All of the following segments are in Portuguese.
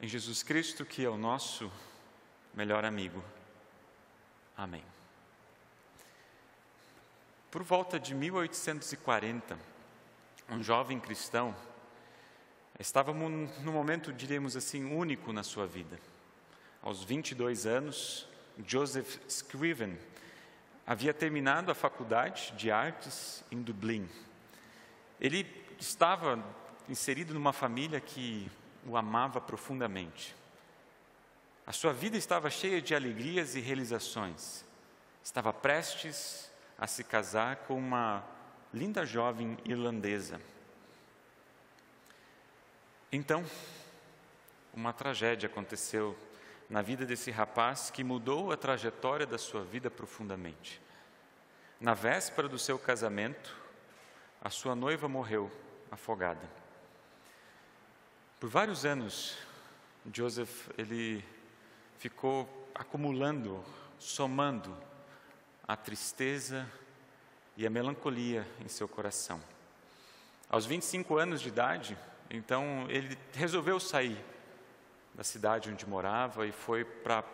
em Jesus Cristo, que é o nosso melhor amigo. Amém. Por volta de 1840, um jovem cristão estava num momento, diríamos assim, único na sua vida. Aos 22 anos, Joseph Scriven havia terminado a faculdade de artes em Dublin. Ele estava inserido numa família que o amava profundamente. A sua vida estava cheia de alegrias e realizações. Estava prestes a se casar com uma linda jovem irlandesa. Então, uma tragédia aconteceu na vida desse rapaz que mudou a trajetória da sua vida profundamente. Na véspera do seu casamento, a sua noiva morreu afogada. Por vários anos, Joseph ele ficou acumulando, somando a tristeza e a melancolia em seu coração. Aos 25 anos de idade, então ele resolveu sair da cidade onde morava e foi para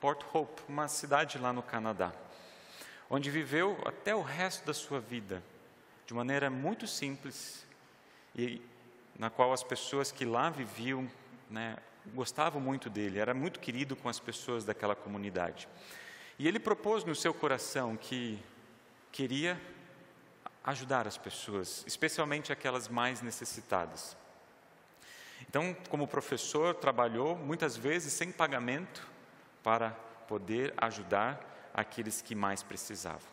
Port Hope, uma cidade lá no Canadá, onde viveu até o resto da sua vida de maneira muito simples e na qual as pessoas que lá viviam né, gostavam muito dele, era muito querido com as pessoas daquela comunidade. E ele propôs no seu coração que queria ajudar as pessoas, especialmente aquelas mais necessitadas. Então, como professor, trabalhou muitas vezes sem pagamento para poder ajudar aqueles que mais precisavam.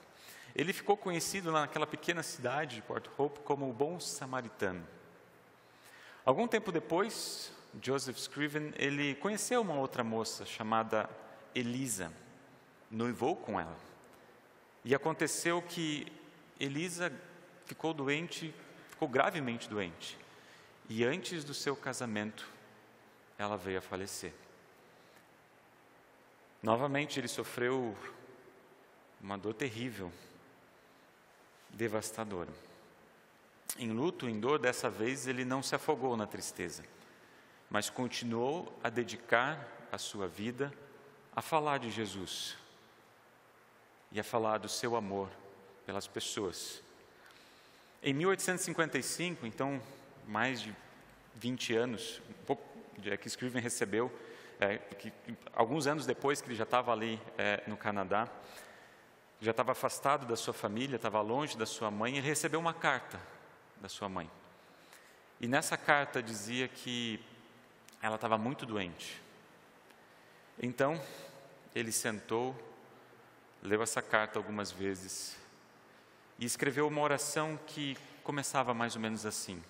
Ele ficou conhecido naquela pequena cidade de Port Hope como o bom samaritano. Algum tempo depois, Joseph Scriven, ele conheceu uma outra moça chamada Elisa, noivou com ela. E aconteceu que Elisa ficou doente, ficou gravemente doente. E antes do seu casamento, ela veio a falecer. Novamente ele sofreu uma dor terrível, devastadora. Em luto, em dor, dessa vez ele não se afogou na tristeza, mas continuou a dedicar a sua vida a falar de Jesus e a falar do seu amor pelas pessoas. Em 1855, então mais de 20 anos, um pouco é que Scriven recebeu, é, que, alguns anos depois que ele já estava ali é, no Canadá, já estava afastado da sua família, estava longe da sua mãe, ele recebeu uma carta da sua mãe. E nessa carta dizia que ela estava muito doente. Então, ele sentou, leu essa carta algumas vezes e escreveu uma oração que começava mais ou menos assim: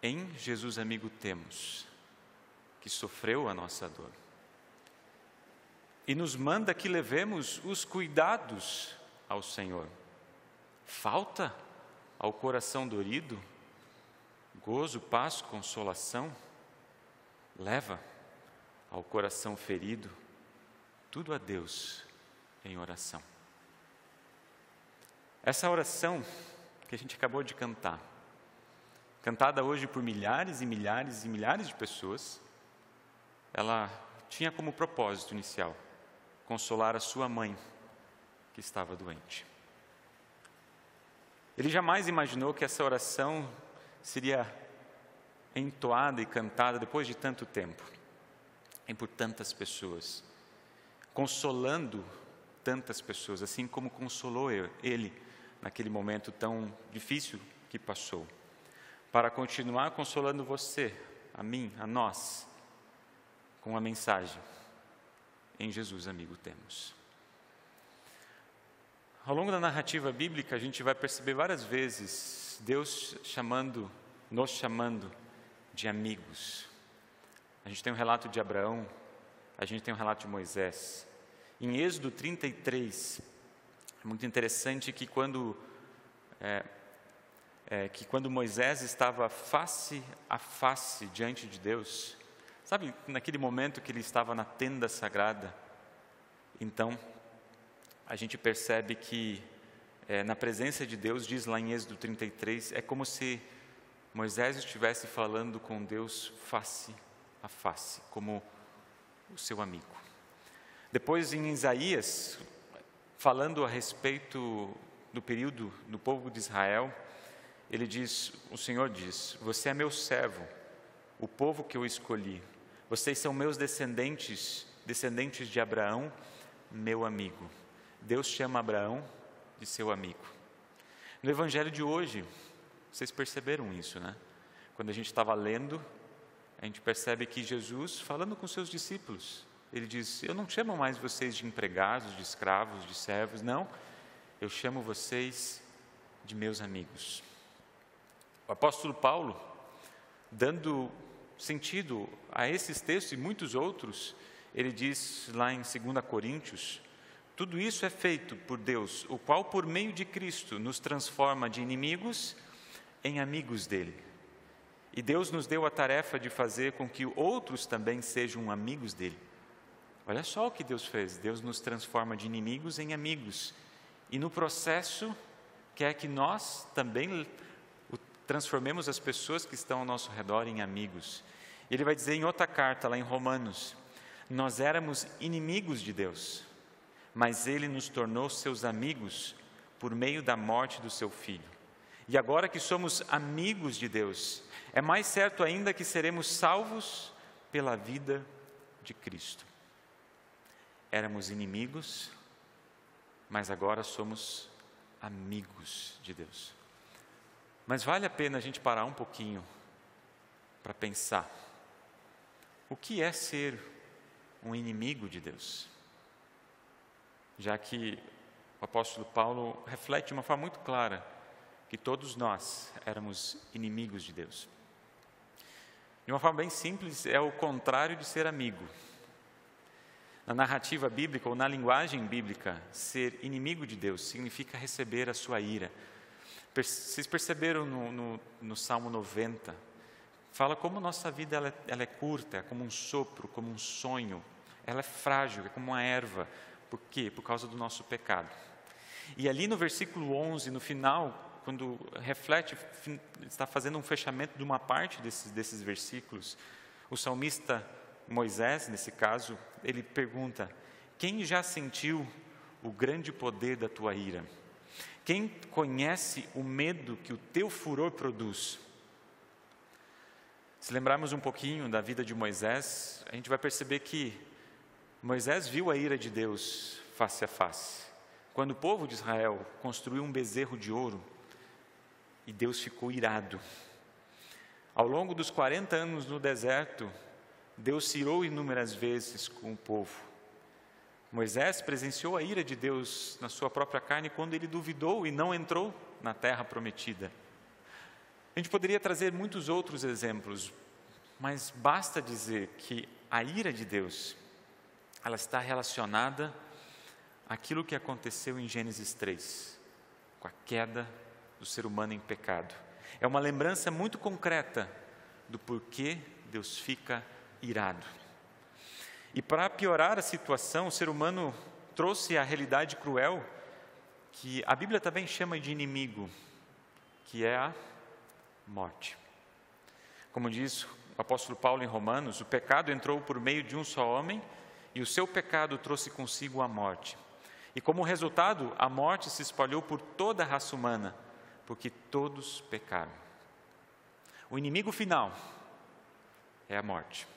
em Jesus amigo temos, que sofreu a nossa dor. E nos manda que levemos os cuidados ao Senhor. Falta ao coração dorido gozo, paz, consolação. Leva ao coração ferido tudo a Deus em oração. Essa oração que a gente acabou de cantar, cantada hoje por milhares e milhares e milhares de pessoas, ela tinha como propósito inicial consolar a sua mãe, que estava doente. Ele jamais imaginou que essa oração seria entoada e cantada depois de tanto tempo, e por tantas pessoas, consolando tantas pessoas, assim como consolou ele naquele momento tão difícil que passou para continuar consolando você, a mim, a nós, com a mensagem: em Jesus, amigo, temos. Ao longo da narrativa bíblica, a gente vai perceber várias vezes Deus chamando, nos chamando de amigos. A gente tem um relato de Abraão, a gente tem um relato de Moisés. Em Êxodo 33, é muito interessante que quando é, é, que quando Moisés estava face a face diante de Deus, sabe, naquele momento que ele estava na tenda sagrada, então a gente percebe que é, na presença de Deus, diz lá em Êxodo 33, é como se Moisés estivesse falando com Deus face a face, como o seu amigo. Depois, em Isaías, falando a respeito do período do povo de Israel, ele diz: O Senhor diz, Você é meu servo, o povo que eu escolhi. Vocês são meus descendentes, descendentes de Abraão, meu amigo. Deus chama Abraão de seu amigo. No evangelho de hoje, vocês perceberam isso, né? Quando a gente estava lendo, a gente percebe que Jesus, falando com seus discípulos, ele diz: Eu não chamo mais vocês de empregados, de escravos, de servos, não. Eu chamo vocês de meus amigos. O apóstolo Paulo, dando sentido a esses textos e muitos outros, ele diz lá em 2 Coríntios: tudo isso é feito por Deus, o qual, por meio de Cristo, nos transforma de inimigos em amigos dele. E Deus nos deu a tarefa de fazer com que outros também sejam amigos dele. Olha só o que Deus fez: Deus nos transforma de inimigos em amigos. E no processo, quer que nós também transformemos as pessoas que estão ao nosso redor em amigos. Ele vai dizer em outra carta, lá em Romanos: Nós éramos inimigos de Deus mas ele nos tornou seus amigos por meio da morte do seu filho. E agora que somos amigos de Deus, é mais certo ainda que seremos salvos pela vida de Cristo. Éramos inimigos, mas agora somos amigos de Deus. Mas vale a pena a gente parar um pouquinho para pensar: o que é ser um inimigo de Deus? Já que o apóstolo Paulo reflete de uma forma muito clara que todos nós éramos inimigos de Deus. De uma forma bem simples, é o contrário de ser amigo. Na narrativa bíblica ou na linguagem bíblica, ser inimigo de Deus significa receber a sua ira. Vocês perceberam no, no, no Salmo 90? Fala como nossa vida ela, ela é curta, é como um sopro, como um sonho. Ela é frágil, é como uma erva. Por quê? Por causa do nosso pecado. E ali no versículo 11, no final, quando reflete, está fazendo um fechamento de uma parte desses, desses versículos, o salmista Moisés, nesse caso, ele pergunta: Quem já sentiu o grande poder da tua ira? Quem conhece o medo que o teu furor produz? Se lembrarmos um pouquinho da vida de Moisés, a gente vai perceber que Moisés viu a ira de Deus face a face. Quando o povo de Israel construiu um bezerro de ouro e Deus ficou irado. Ao longo dos 40 anos no deserto, Deus se irou inúmeras vezes com o povo. Moisés presenciou a ira de Deus na sua própria carne quando ele duvidou e não entrou na terra prometida. A gente poderia trazer muitos outros exemplos, mas basta dizer que a ira de Deus ela está relacionada àquilo que aconteceu em Gênesis 3, com a queda do ser humano em pecado. É uma lembrança muito concreta do porquê Deus fica irado. E para piorar a situação, o ser humano trouxe a realidade cruel que a Bíblia também chama de inimigo, que é a morte. Como diz o apóstolo Paulo em Romanos, o pecado entrou por meio de um só homem e o seu pecado trouxe consigo a morte. E como resultado, a morte se espalhou por toda a raça humana, porque todos pecaram. O inimigo final é a morte.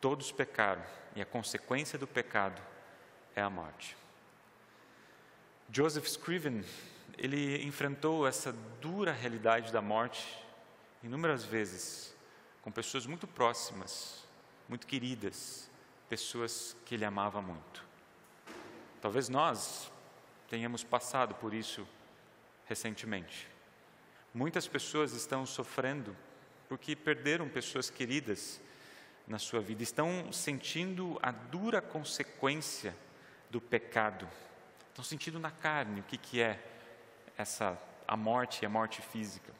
Todos pecaram e a consequência do pecado é a morte. Joseph Scriven, ele enfrentou essa dura realidade da morte inúmeras vezes com pessoas muito próximas, muito queridas, pessoas que ele amava muito. Talvez nós tenhamos passado por isso recentemente. Muitas pessoas estão sofrendo porque perderam pessoas queridas na sua vida, estão sentindo a dura consequência do pecado, estão sentindo na carne o que, que é essa a morte, a morte física.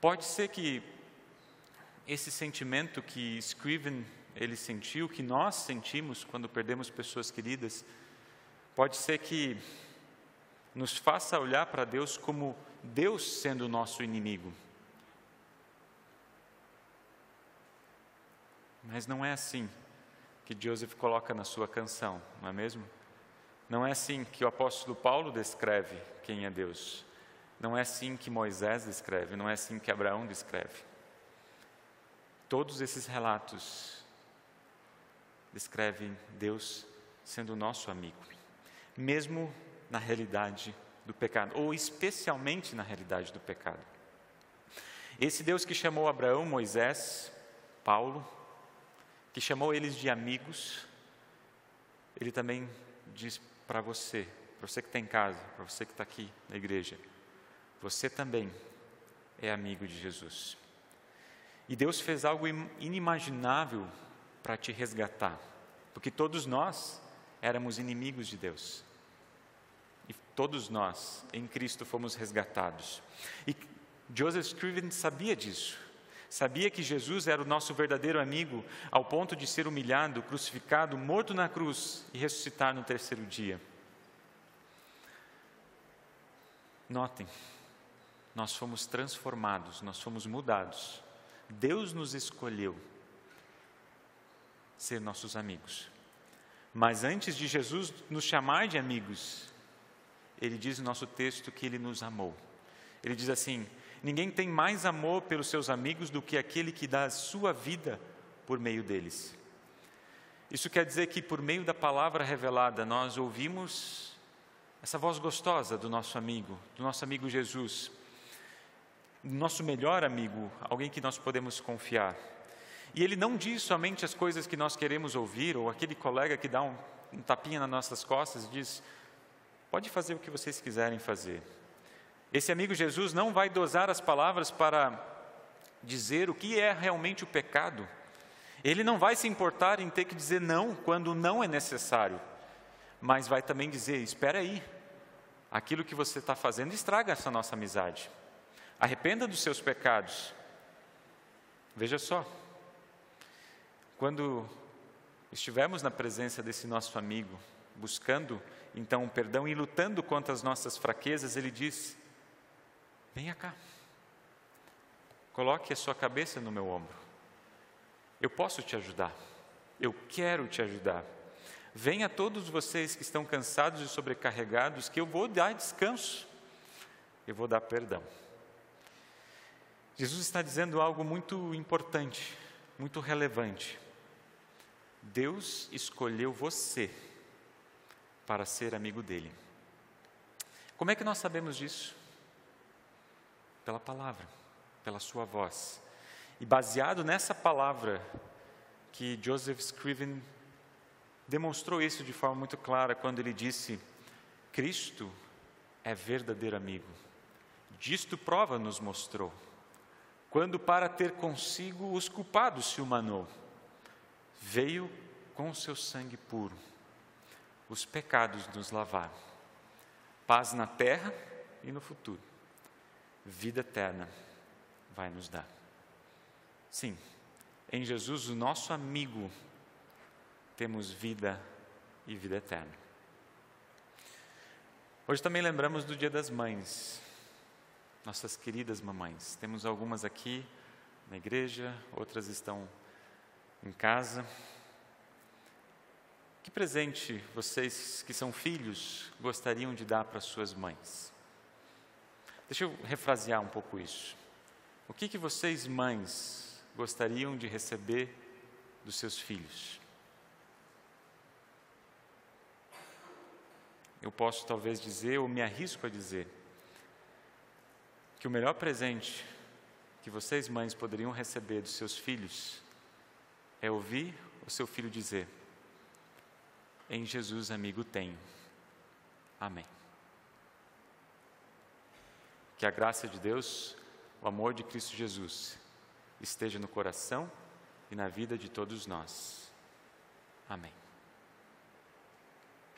Pode ser que esse sentimento que Scriven ele sentiu, que nós sentimos quando perdemos pessoas queridas, pode ser que nos faça olhar para Deus como Deus sendo o nosso inimigo. Mas não é assim que Joseph coloca na sua canção, não é mesmo? Não é assim que o apóstolo Paulo descreve quem é Deus. Não é assim que Moisés descreve, não é assim que Abraão descreve. Todos esses relatos descrevem Deus sendo nosso amigo, mesmo na realidade do pecado, ou especialmente na realidade do pecado. Esse Deus que chamou Abraão, Moisés, Paulo, que chamou eles de amigos, ele também diz para você, para você que está em casa, para você que está aqui na igreja, você também é amigo de Jesus. E Deus fez algo inimaginável para te resgatar, porque todos nós éramos inimigos de Deus. E todos nós, em Cristo, fomos resgatados. E Joseph Scriven sabia disso. Sabia que Jesus era o nosso verdadeiro amigo, ao ponto de ser humilhado, crucificado, morto na cruz e ressuscitar no terceiro dia. Notem, nós fomos transformados, nós fomos mudados. Deus nos escolheu ser nossos amigos. Mas antes de Jesus nos chamar de amigos, ele diz no nosso texto que ele nos amou. Ele diz assim: Ninguém tem mais amor pelos seus amigos do que aquele que dá a sua vida por meio deles. Isso quer dizer que, por meio da palavra revelada, nós ouvimos essa voz gostosa do nosso amigo, do nosso amigo Jesus, do nosso melhor amigo, alguém que nós podemos confiar. E ele não diz somente as coisas que nós queremos ouvir, ou aquele colega que dá um, um tapinha nas nossas costas e diz: pode fazer o que vocês quiserem fazer. Esse amigo Jesus não vai dosar as palavras para dizer o que é realmente o pecado. Ele não vai se importar em ter que dizer não quando não é necessário, mas vai também dizer: espera aí, aquilo que você está fazendo estraga essa nossa amizade. Arrependa dos seus pecados. Veja só, quando estivermos na presença desse nosso amigo, buscando então o perdão e lutando contra as nossas fraquezas, ele diz: Venha cá, coloque a sua cabeça no meu ombro. Eu posso te ajudar, eu quero te ajudar. Venha todos vocês que estão cansados e sobrecarregados, que eu vou dar descanso, eu vou dar perdão. Jesus está dizendo algo muito importante, muito relevante. Deus escolheu você para ser amigo dele. Como é que nós sabemos disso? Pela palavra, pela sua voz. E baseado nessa palavra que Joseph Scriven demonstrou isso de forma muito clara quando ele disse: Cristo é verdadeiro amigo. Disto prova nos mostrou, quando para ter consigo os culpados se humanou, veio com o seu sangue puro, os pecados nos lavar, paz na terra e no futuro, vida eterna vai nos dar. Sim, em Jesus, o nosso amigo temos vida e vida eterna. Hoje também lembramos do Dia das Mães, nossas queridas mamães. Temos algumas aqui na igreja, outras estão em casa. Que presente vocês que são filhos gostariam de dar para suas mães? Deixa eu refrasear um pouco isso. O que, que vocês, mães, gostariam de receber dos seus filhos? eu posso talvez dizer, ou me arrisco a dizer, que o melhor presente que vocês, mães, poderiam receber dos seus filhos é ouvir o seu filho dizer: Em Jesus, amigo, tenho. Amém. Que a graça de Deus, o amor de Cristo Jesus, esteja no coração e na vida de todos nós. Amém.